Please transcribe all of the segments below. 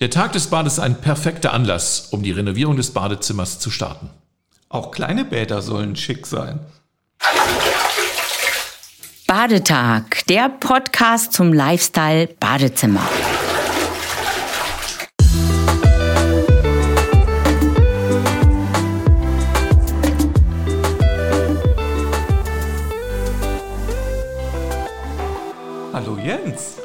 Der Tag des Bades ist ein perfekter Anlass, um die Renovierung des Badezimmers zu starten. Auch kleine Bäder sollen schick sein. Badetag, der Podcast zum Lifestyle Badezimmer.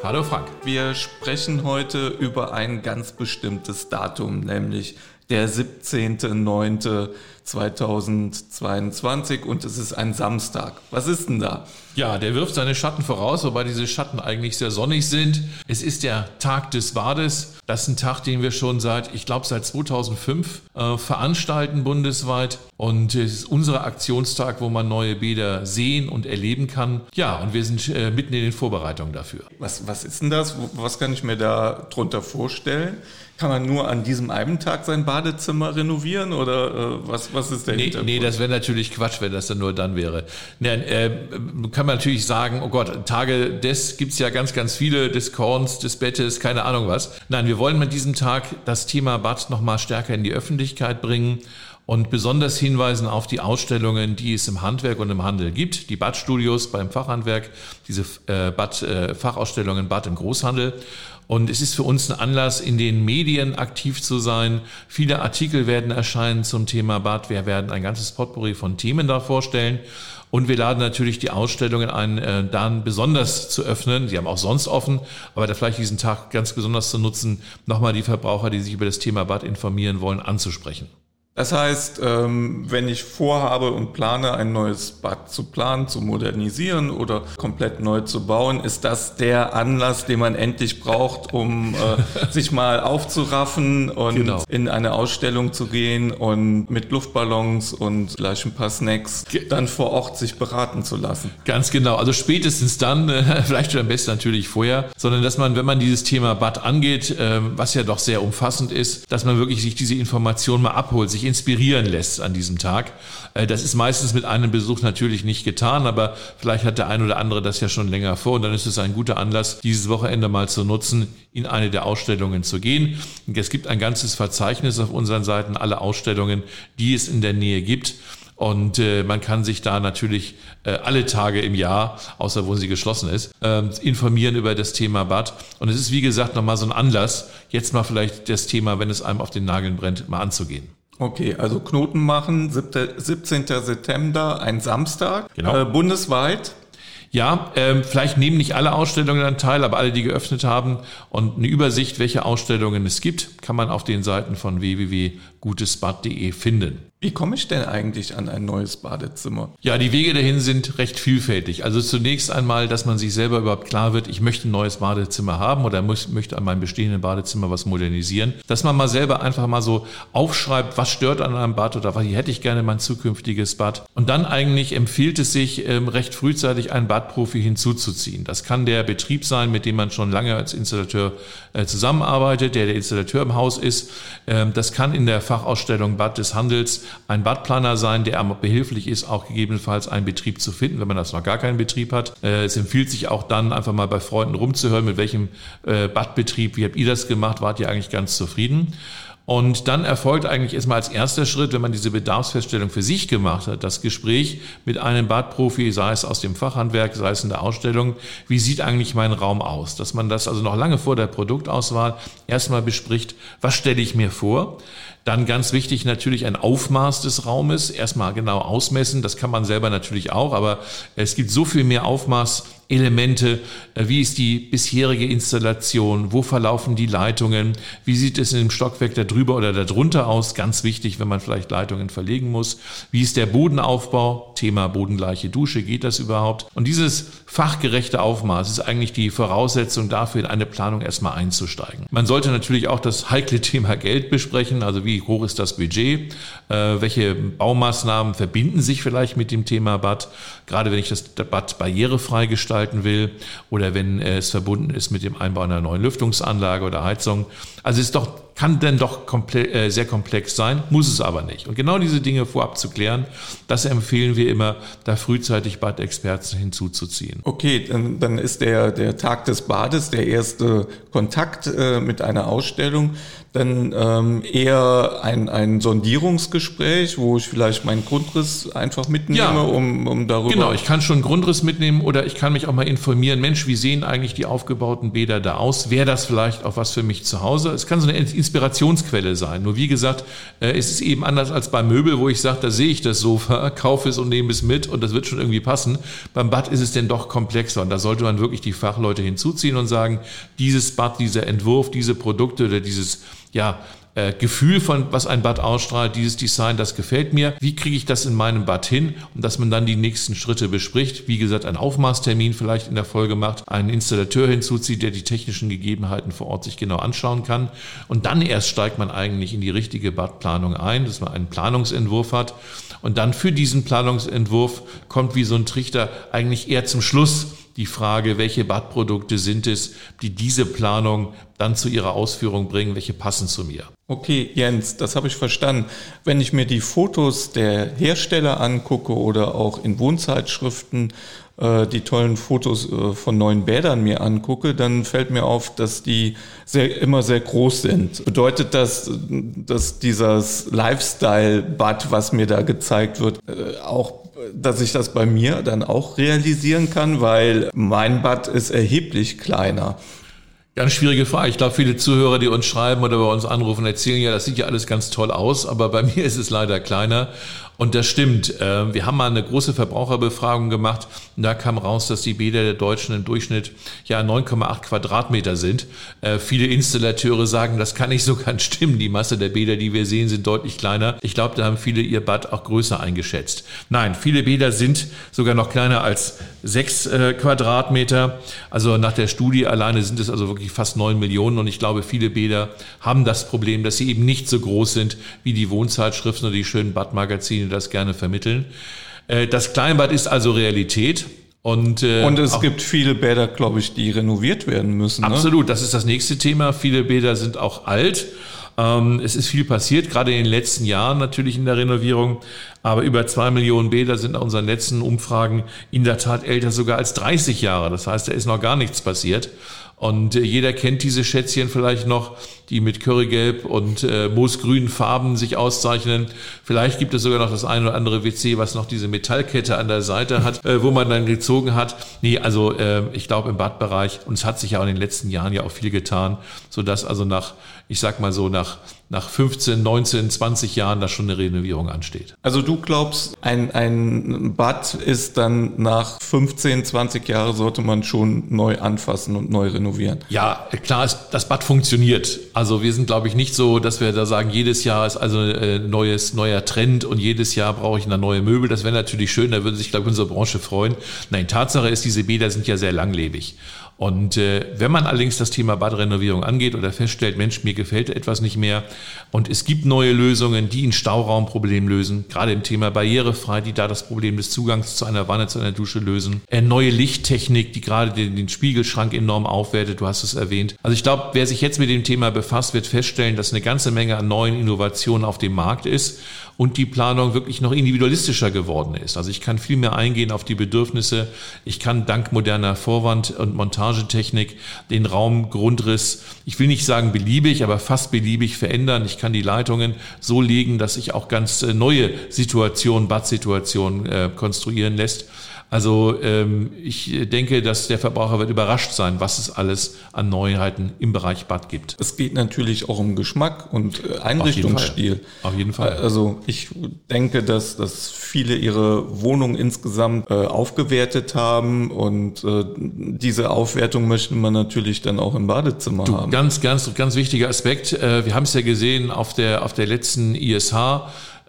Hallo Frank. Wir sprechen heute über ein ganz bestimmtes Datum, nämlich der 17.09.2022 und es ist ein Samstag. Was ist denn da? Ja, der wirft seine Schatten voraus, wobei diese Schatten eigentlich sehr sonnig sind. Es ist der Tag des Bades. Das ist ein Tag, den wir schon seit, ich glaube, seit 2005 äh, veranstalten bundesweit. Und es ist unser Aktionstag, wo man neue Bäder sehen und erleben kann. Ja, und wir sind äh, mitten in den Vorbereitungen dafür. Was, was ist denn das? Was kann ich mir da drunter vorstellen? Kann man nur an diesem einen Tag sein Badezimmer renovieren oder äh, was, was ist der nee, Hintergrund? Nee, das wäre natürlich Quatsch, wenn das dann nur dann wäre. Nee, äh, kann man natürlich sagen, oh Gott, Tage des gibt's ja ganz, ganz viele, des Korns, des Bettes, keine Ahnung was. Nein, wir wollen mit diesem Tag das Thema Bad nochmal stärker in die Öffentlichkeit bringen und besonders hinweisen auf die Ausstellungen, die es im Handwerk und im Handel gibt. Die Badstudios beim Fachhandwerk, diese äh, Bad, äh, Fachausstellungen Bad im Großhandel. Und es ist für uns ein Anlass, in den Medien aktiv zu sein. Viele Artikel werden erscheinen zum Thema Bad. Wir werden ein ganzes Potpourri von Themen da vorstellen. Und wir laden natürlich die Ausstellungen ein, äh, dann besonders zu öffnen. Sie haben auch sonst offen, aber da vielleicht diesen Tag ganz besonders zu nutzen, nochmal die Verbraucher, die sich über das Thema Bad informieren wollen, anzusprechen. Das heißt, ähm, wenn ich vorhabe und plane, ein neues Bad zu planen, zu modernisieren oder komplett neu zu bauen, ist das der Anlass, den man endlich braucht, um äh, sich mal aufzuraffen und genau. in eine Ausstellung zu gehen und mit Luftballons und gleich ein paar Snacks dann vor Ort sich beraten zu lassen. Ganz genau. Also spätestens dann, vielleicht am besten natürlich vorher, sondern dass man, wenn man dieses Thema Bad angeht, ähm, was ja doch sehr umfassend ist, dass man wirklich sich diese Information mal abholt, sich sich inspirieren lässt an diesem Tag. Äh, das ist meistens mit einem Besuch natürlich nicht getan, aber vielleicht hat der ein oder andere das ja schon länger vor und dann ist es ein guter Anlass, dieses Wochenende mal zu nutzen, in eine der Ausstellungen zu gehen. Es gibt ein ganzes Verzeichnis auf unseren Seiten, alle Ausstellungen, die es in der Nähe gibt. Und äh, man kann sich da natürlich äh, alle Tage im Jahr, außer wo sie geschlossen ist, äh, informieren über das Thema Bad. Und es ist, wie gesagt, nochmal so ein Anlass, jetzt mal vielleicht das Thema, wenn es einem auf den Nageln brennt, mal anzugehen. Okay, also Knoten machen, 17. September, ein Samstag, genau. Äh, bundesweit. Ja, ähm, vielleicht nehmen nicht alle Ausstellungen dann teil, aber alle, die geöffnet haben und eine Übersicht, welche Ausstellungen es gibt, kann man auf den Seiten von www.gutesbad.de finden. Wie komme ich denn eigentlich an ein neues Badezimmer? Ja, die Wege dahin sind recht vielfältig. Also zunächst einmal, dass man sich selber überhaupt klar wird, ich möchte ein neues Badezimmer haben oder muss, möchte an meinem bestehenden Badezimmer was modernisieren. Dass man mal selber einfach mal so aufschreibt, was stört an einem Bad oder was hätte ich gerne mein zukünftiges Bad. Und dann eigentlich empfiehlt es sich, ähm, recht frühzeitig einen Badprofi hinzuzuziehen. Das kann der Betrieb sein, mit dem man schon lange als Installateur äh, zusammenarbeitet, der der Installateur im Haus ist. Ähm, das kann in der Fachausstellung Bad des Handels ein Badplaner sein, der behilflich ist, auch gegebenenfalls einen Betrieb zu finden, wenn man das noch gar keinen Betrieb hat. Äh, es empfiehlt sich auch dann einfach mal bei Freunden rumzuhören, mit welchem äh, Badbetrieb, wie habt ihr das gemacht, wart ihr eigentlich ganz zufrieden? Und dann erfolgt eigentlich erstmal als erster Schritt, wenn man diese Bedarfsfeststellung für sich gemacht hat, das Gespräch mit einem Badprofi, sei es aus dem Fachhandwerk, sei es in der Ausstellung, wie sieht eigentlich mein Raum aus? Dass man das also noch lange vor der Produktauswahl erstmal bespricht, was stelle ich mir vor? Dann ganz wichtig natürlich ein Aufmaß des Raumes. Erstmal genau ausmessen. Das kann man selber natürlich auch, aber es gibt so viel mehr Aufmaß Elemente, äh, wie ist die bisherige Installation, wo verlaufen die Leitungen, wie sieht es in dem Stockwerk da drüber oder da drunter aus, ganz wichtig, wenn man vielleicht Leitungen verlegen muss, wie ist der Bodenaufbau, Thema bodengleiche Dusche, geht das überhaupt? Und dieses fachgerechte Aufmaß ist eigentlich die Voraussetzung dafür, in eine Planung erstmal einzusteigen. Man sollte natürlich auch das heikle Thema Geld besprechen, also wie hoch ist das Budget, äh, welche Baumaßnahmen verbinden sich vielleicht mit dem Thema Bad, gerade wenn ich das Bad barrierefrei gestalte, gestalten will oder wenn es verbunden ist mit dem Einbau einer neuen Lüftungsanlage oder Heizung. Also es ist doch kann denn doch komple äh, sehr komplex sein, muss es aber nicht. Und genau diese Dinge vorab zu klären, das empfehlen wir immer, da frühzeitig Badexperten hinzuzuziehen. Okay, dann, dann ist der, der Tag des Bades der erste Kontakt äh, mit einer Ausstellung dann ähm, eher ein, ein Sondierungsgespräch, wo ich vielleicht meinen Grundriss einfach mitnehme, ja, um, um darüber. Genau, ich kann schon einen Grundriss mitnehmen oder ich kann mich auch mal informieren, Mensch, wie sehen eigentlich die aufgebauten Bäder da aus? Wäre das vielleicht auch was für mich zu Hause? Es kann so eine Inspirationsquelle sein. Nur wie gesagt, äh, es ist eben anders als bei Möbel, wo ich sage, da sehe ich das Sofa, kaufe es und nehme es mit und das wird schon irgendwie passen. Beim Bad ist es denn doch komplexer und da sollte man wirklich die Fachleute hinzuziehen und sagen, dieses Bad, dieser Entwurf, diese Produkte oder dieses ja, äh, Gefühl von, was ein Bad ausstrahlt, dieses Design, das gefällt mir. Wie kriege ich das in meinem Bad hin? Und dass man dann die nächsten Schritte bespricht. Wie gesagt, einen Aufmaßtermin vielleicht in der Folge macht, einen Installateur hinzuzieht, der die technischen Gegebenheiten vor Ort sich genau anschauen kann. Und dann erst steigt man eigentlich in die richtige Badplanung ein, dass man einen Planungsentwurf hat. Und dann für diesen Planungsentwurf kommt wie so ein Trichter eigentlich eher zum Schluss die Frage, welche Badprodukte sind es, die diese Planung dann zu ihrer Ausführung bringen, welche passen zu mir. Okay, Jens, das habe ich verstanden. Wenn ich mir die Fotos der Hersteller angucke oder auch in Wohnzeitschriften äh, die tollen Fotos äh, von neuen Bädern mir angucke, dann fällt mir auf, dass die sehr, immer sehr groß sind. Bedeutet das, dass dieses Lifestyle-Bad, was mir da gezeigt wird, äh, auch dass ich das bei mir dann auch realisieren kann, weil mein Bad ist erheblich kleiner. Ganz schwierige Frage. Ich glaube, viele Zuhörer, die uns schreiben oder bei uns anrufen, erzählen ja, das sieht ja alles ganz toll aus, aber bei mir ist es leider kleiner. Und das stimmt. Ähm, wir haben mal eine große Verbraucherbefragung gemacht und da kam raus, dass die Bäder der Deutschen im Durchschnitt ja 9,8 Quadratmeter sind. Äh, viele Installateure sagen, das kann nicht so ganz stimmen. Die Masse der Bäder, die wir sehen, sind deutlich kleiner. Ich glaube, da haben viele ihr Bad auch größer eingeschätzt. Nein, viele Bäder sind sogar noch kleiner als 6 äh, Quadratmeter. Also nach der Studie alleine sind es also wirklich fast 9 Millionen und ich glaube, viele Bäder haben das Problem, dass sie eben nicht so groß sind wie die Wohnzeitschriften oder die schönen Badmagazine die das gerne vermitteln. Äh, das Kleinbad ist also Realität. Und, äh, und es gibt viele Bäder, glaube ich, die renoviert werden müssen. Ne? Absolut, das ist das nächste Thema. Viele Bäder sind auch alt. Ähm, es ist viel passiert, gerade in den letzten Jahren natürlich in der Renovierung. Aber über zwei Millionen Bäder sind nach unseren letzten Umfragen in der Tat älter sogar als 30 Jahre. Das heißt, da ist noch gar nichts passiert. Und äh, jeder kennt diese Schätzchen vielleicht noch, die mit Currygelb und äh, moosgrünen Farben sich auszeichnen. Vielleicht gibt es sogar noch das eine oder andere WC, was noch diese Metallkette an der Seite hat, äh, wo man dann gezogen hat. Nee, also äh, ich glaube im Badbereich, und es hat sich ja auch in den letzten Jahren ja auch viel getan, sodass also nach, ich sag mal so, nach nach 15, 19, 20 Jahren da schon eine Renovierung ansteht. Also du glaubst, ein, ein Bad ist dann nach 15, 20 Jahren sollte man schon neu anfassen und neu renovieren? Ja, klar, ist, das Bad funktioniert. Also wir sind, glaube ich, nicht so, dass wir da sagen, jedes Jahr ist also ein äh, neues, neuer Trend und jedes Jahr brauche ich eine neue Möbel. Das wäre natürlich schön, da würde sich, glaube ich, unsere Branche freuen. Nein, Tatsache ist, diese Bäder sind ja sehr langlebig. Und äh, wenn man allerdings das Thema Badrenovierung angeht oder feststellt, Mensch, mir gefällt etwas nicht mehr und es gibt neue Lösungen, die ein Stauraumproblem lösen, gerade im Thema barrierefrei, die da das Problem des Zugangs zu einer Wanne, zu einer Dusche lösen, äh, neue Lichttechnik, die gerade den, den Spiegelschrank enorm aufwertet, du hast es erwähnt. Also ich glaube, wer sich jetzt mit dem Thema befasst, wird feststellen, dass eine ganze Menge an neuen Innovationen auf dem Markt ist und die Planung wirklich noch individualistischer geworden ist. Also ich kann viel mehr eingehen auf die Bedürfnisse. Ich kann dank moderner Vorwand- und Montagetechnik den Raumgrundriss, ich will nicht sagen beliebig, aber fast beliebig verändern. Ich kann die Leitungen so legen, dass sich auch ganz äh, neue Situationen, Badsituationen äh, konstruieren lässt. Also ähm, ich denke, dass der Verbraucher wird überrascht sein, was es alles an Neuheiten im Bereich Bad gibt. Es geht natürlich auch um Geschmack und äh, Einrichtungsstil. Auf jeden Fall. Also ich denke, dass, dass viele ihre Wohnung insgesamt äh, aufgewertet haben und äh, diese Aufwertung möchte man natürlich dann auch im Badezimmer du, haben. Ganz, ganz, ganz wichtiger Aspekt. Äh, wir haben es ja gesehen auf der, auf der letzten ISH,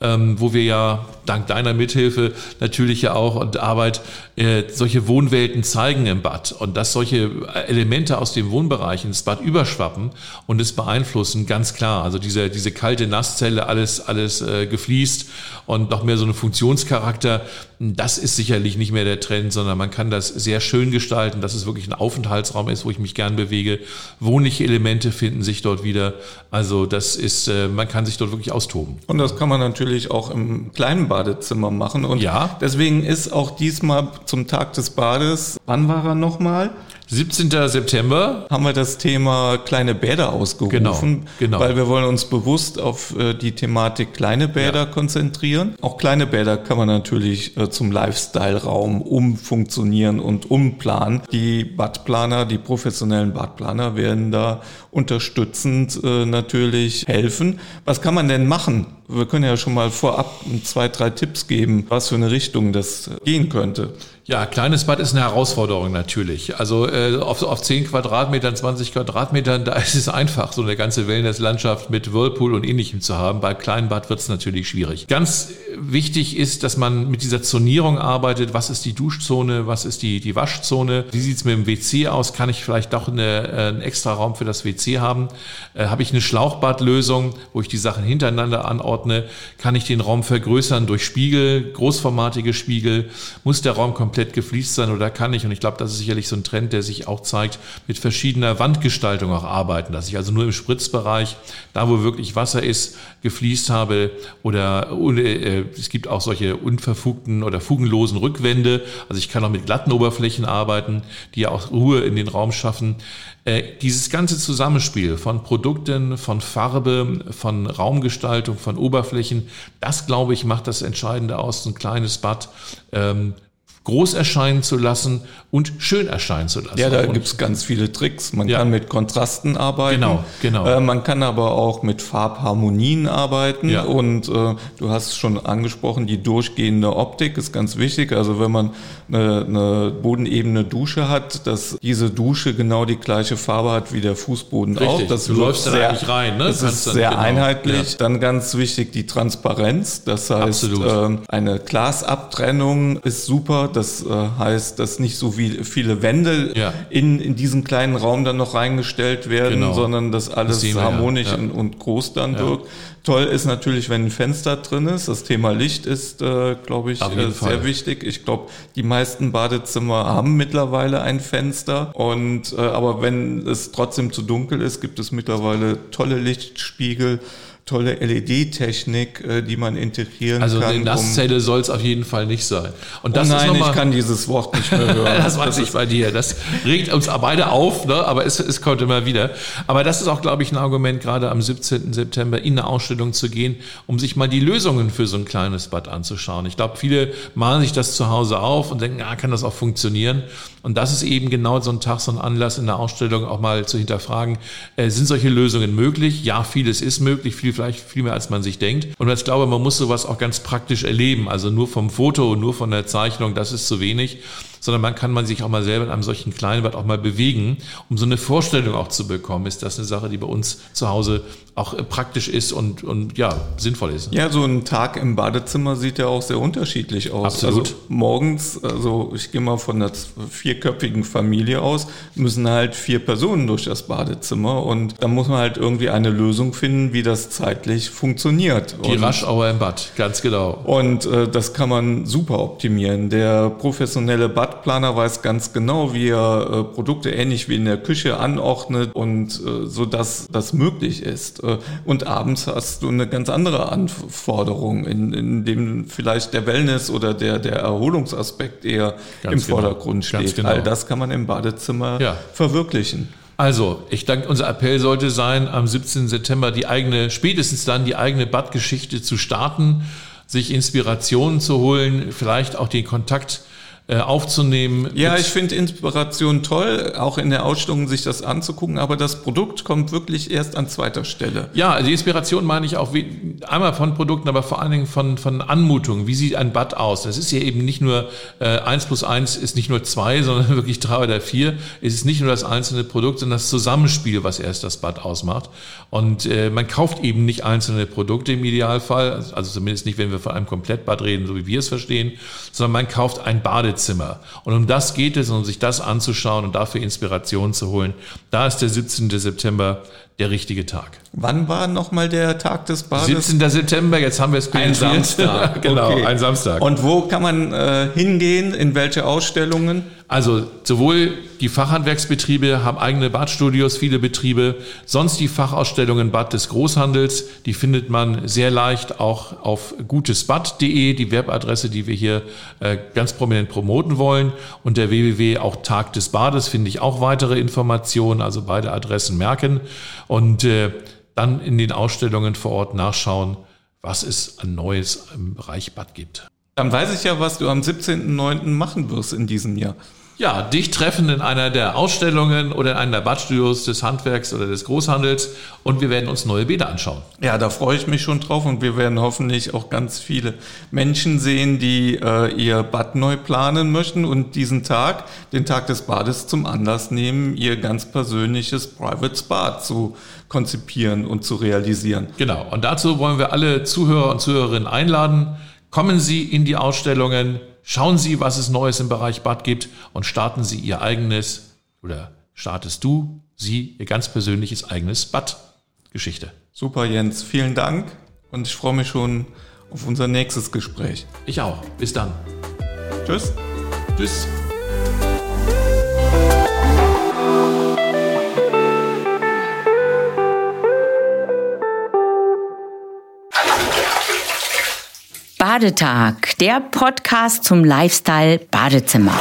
ähm, wo wir ja dank deiner Mithilfe natürlich ja auch und Arbeit äh, solche Wohnwelten zeigen im Bad und dass solche Elemente aus dem Wohnbereich ins Bad überschwappen und es beeinflussen, ganz klar. Also diese, diese kalte Nasszelle, alles, alles äh, gefliest und noch mehr so einen Funktionscharakter, das ist sicherlich nicht mehr der Trend, sondern man kann das sehr schön gestalten, dass es wirklich ein Aufenthaltsraum ist, wo ich mich gern bewege. Wohnliche Elemente finden sich dort wieder. Also das ist, äh, man kann sich dort wirklich austoben. Und das kann man natürlich auch im kleinen Badezimmer machen. Und ja. deswegen ist auch diesmal zum Tag des Bades, wann war er nochmal? 17. September haben wir das Thema kleine Bäder ausgerufen, genau, genau. weil wir wollen uns bewusst auf äh, die Thematik kleine Bäder ja. konzentrieren. Auch kleine Bäder kann man natürlich äh, zum Lifestyle-Raum umfunktionieren und umplanen. Die Badplaner, die professionellen Badplaner werden da unterstützend äh, natürlich helfen. Was kann man denn machen? Wir können ja schon mal vorab zwei, drei Tipps geben, was für eine Richtung das gehen könnte. Ja, kleines Bad ist eine Herausforderung natürlich. Also äh, auf, auf 10 Quadratmetern, 20 Quadratmetern, da ist es einfach, so eine ganze Wellnesslandschaft mit Whirlpool und ähnlichem zu haben. Bei kleinen Bad wird es natürlich schwierig. Ganz wichtig ist, dass man mit dieser Zonierung arbeitet. Was ist die Duschzone? Was ist die, die Waschzone? Wie sieht's mit dem WC aus? Kann ich vielleicht doch eine, äh, einen extra Raum für das WC haben? Äh, Habe ich eine Schlauchbadlösung, wo ich die Sachen hintereinander anordne? Kann ich den Raum vergrößern durch Spiegel, großformatige Spiegel? Muss der Raum komplett komplett gefliest sein oder kann ich? Und ich glaube, das ist sicherlich so ein Trend, der sich auch zeigt, mit verschiedener Wandgestaltung auch arbeiten, dass ich also nur im Spritzbereich, da wo wirklich Wasser ist, gefliest habe oder äh, es gibt auch solche unverfugten oder fugenlosen Rückwände. Also ich kann auch mit glatten Oberflächen arbeiten, die ja auch Ruhe in den Raum schaffen. Äh, dieses ganze Zusammenspiel von Produkten, von Farbe, von Raumgestaltung, von Oberflächen, das glaube ich macht das Entscheidende aus. Ein kleines Bad ähm, groß erscheinen zu lassen und schön erscheinen zu lassen. Ja, da gibt es ganz viele Tricks. Man ja. kann mit Kontrasten arbeiten. Genau, genau. Äh, man kann aber auch mit Farbharmonien arbeiten. Ja. Und äh, du hast schon angesprochen, die durchgehende Optik ist ganz wichtig. Also wenn man eine, eine bodenebene Dusche hat, dass diese Dusche genau die gleiche Farbe hat wie der Fußboden Richtig. auch. Das du läufst sehr, da eigentlich rein. Ne? Das ist sehr genau. einheitlich. Ja. Dann ganz wichtig die Transparenz. Das heißt, äh, eine Glasabtrennung ist super das äh, heißt, dass nicht so viel, viele Wände ja. in, in diesen kleinen Raum dann noch reingestellt werden, genau. sondern dass alles das harmonisch ja. Ja. Und, groß dann wirkt. Toll ist natürlich, wenn ein Fenster drin ist. Das Thema Licht ist, äh, glaube ich, äh, sehr Fall. wichtig. Ich glaube, die meisten Badezimmer haben mittlerweile ein Fenster. Und äh, aber wenn es trotzdem zu dunkel ist, gibt es mittlerweile tolle Lichtspiegel tolle LED-Technik, äh, die man integrieren also kann. Also eine Nasszelle um soll es auf jeden Fall nicht sein. Und das oh nein, ist mal, ich kann dieses Wort nicht mehr hören. das weiß ich bei dir. Das regt uns beide auf, ne? aber es, es kommt immer wieder. Aber das ist auch, glaube ich, ein Argument, gerade am 17. September in eine Ausstellung zu gehen, um sich mal die Lösungen für so ein kleines Bad anzuschauen. Ich glaube, viele malen sich das zu Hause auf und denken, ah, kann das auch funktionieren? Und das ist eben genau so ein Tag, so ein Anlass in der Ausstellung auch mal zu hinterfragen, äh, sind solche Lösungen möglich? Ja, vieles ist möglich, viel vielleicht viel mehr, als man sich denkt. Und ich glaube, man muss sowas auch ganz praktisch erleben. Also nur vom Foto, nur von der Zeichnung, das ist zu wenig sondern man kann man sich auch mal selber in einem solchen kleinen Bad auch mal bewegen, um so eine Vorstellung auch zu bekommen. Ist das eine Sache, die bei uns zu Hause auch äh, praktisch ist und, und ja, sinnvoll ist? Ja, so ein Tag im Badezimmer sieht ja auch sehr unterschiedlich aus. Absolut. Also morgens, also ich gehe mal von einer vierköpfigen Familie aus, müssen halt vier Personen durch das Badezimmer und da muss man halt irgendwie eine Lösung finden, wie das zeitlich funktioniert. Die Raschauer im Bad, ganz genau. Und äh, das kann man super optimieren. Der professionelle Bad Stadtplaner weiß ganz genau, wie er äh, Produkte ähnlich wie in der Küche anordnet und äh, so dass das möglich ist. Äh, und abends hast du eine ganz andere Anforderung, in, in dem vielleicht der Wellness oder der, der Erholungsaspekt eher ganz im genau. Vordergrund steht. Genau. All das kann man im Badezimmer ja. verwirklichen. Also, ich denke, unser Appell sollte sein, am 17. September die eigene, spätestens dann die eigene Badgeschichte zu starten, sich Inspirationen zu holen, vielleicht auch den Kontakt äh, aufzunehmen. Ja, ich finde Inspiration toll, auch in der Ausstellung sich das anzugucken, aber das Produkt kommt wirklich erst an zweiter Stelle. Ja, die Inspiration meine ich auch wie, einmal von Produkten, aber vor allen Dingen von, von Anmutung. Wie sieht ein Bad aus? Das ist ja eben nicht nur äh, 1 plus 1 ist nicht nur 2, sondern wirklich 3 oder 4. Es ist nicht nur das einzelne Produkt, sondern das Zusammenspiel, was erst das Bad ausmacht. Und äh, man kauft eben nicht einzelne Produkte im Idealfall, also zumindest nicht, wenn wir von einem Komplettbad reden, so wie wir es verstehen, sondern man kauft ein Badezimmer. Und um das geht es, um sich das anzuschauen und dafür Inspiration zu holen. Da ist der 17. September der richtige Tag. Wann war nochmal der Tag des Bades? 17. September, jetzt haben wir es Ein Samstag. genau, Okay. ein Samstag. Und wo kann man äh, hingehen? In welche Ausstellungen? Also sowohl die Fachhandwerksbetriebe haben eigene Badstudios, viele Betriebe, sonst die Fachausstellungen Bad des Großhandels, die findet man sehr leicht auch auf gutesbad.de, die Webadresse, die wir hier äh, ganz prominent promoten wollen. Unter www auch Tag des Bades finde ich auch weitere Informationen, also beide Adressen merken und äh, dann in den Ausstellungen vor Ort nachschauen, was es an Neues im Bereich Bad gibt. Dann weiß ich ja, was du am 17.09. machen wirst in diesem Jahr. Ja, dich treffen in einer der Ausstellungen oder in einer der Badstudios des Handwerks oder des Großhandels und wir werden uns neue Bäder anschauen. Ja, da freue ich mich schon drauf und wir werden hoffentlich auch ganz viele Menschen sehen, die äh, ihr Bad neu planen möchten und diesen Tag, den Tag des Bades, zum Anlass nehmen, ihr ganz persönliches Private Spa zu konzipieren und zu realisieren. Genau, und dazu wollen wir alle Zuhörer und Zuhörerinnen einladen. Kommen Sie in die Ausstellungen, schauen Sie, was es Neues im Bereich Bad gibt und starten Sie Ihr eigenes oder startest du, Sie, Ihr ganz persönliches eigenes Bad-Geschichte. Super, Jens, vielen Dank und ich freue mich schon auf unser nächstes Gespräch. Ich auch. Bis dann. Tschüss. Tschüss. Badetag, der Podcast zum Lifestyle Badezimmer.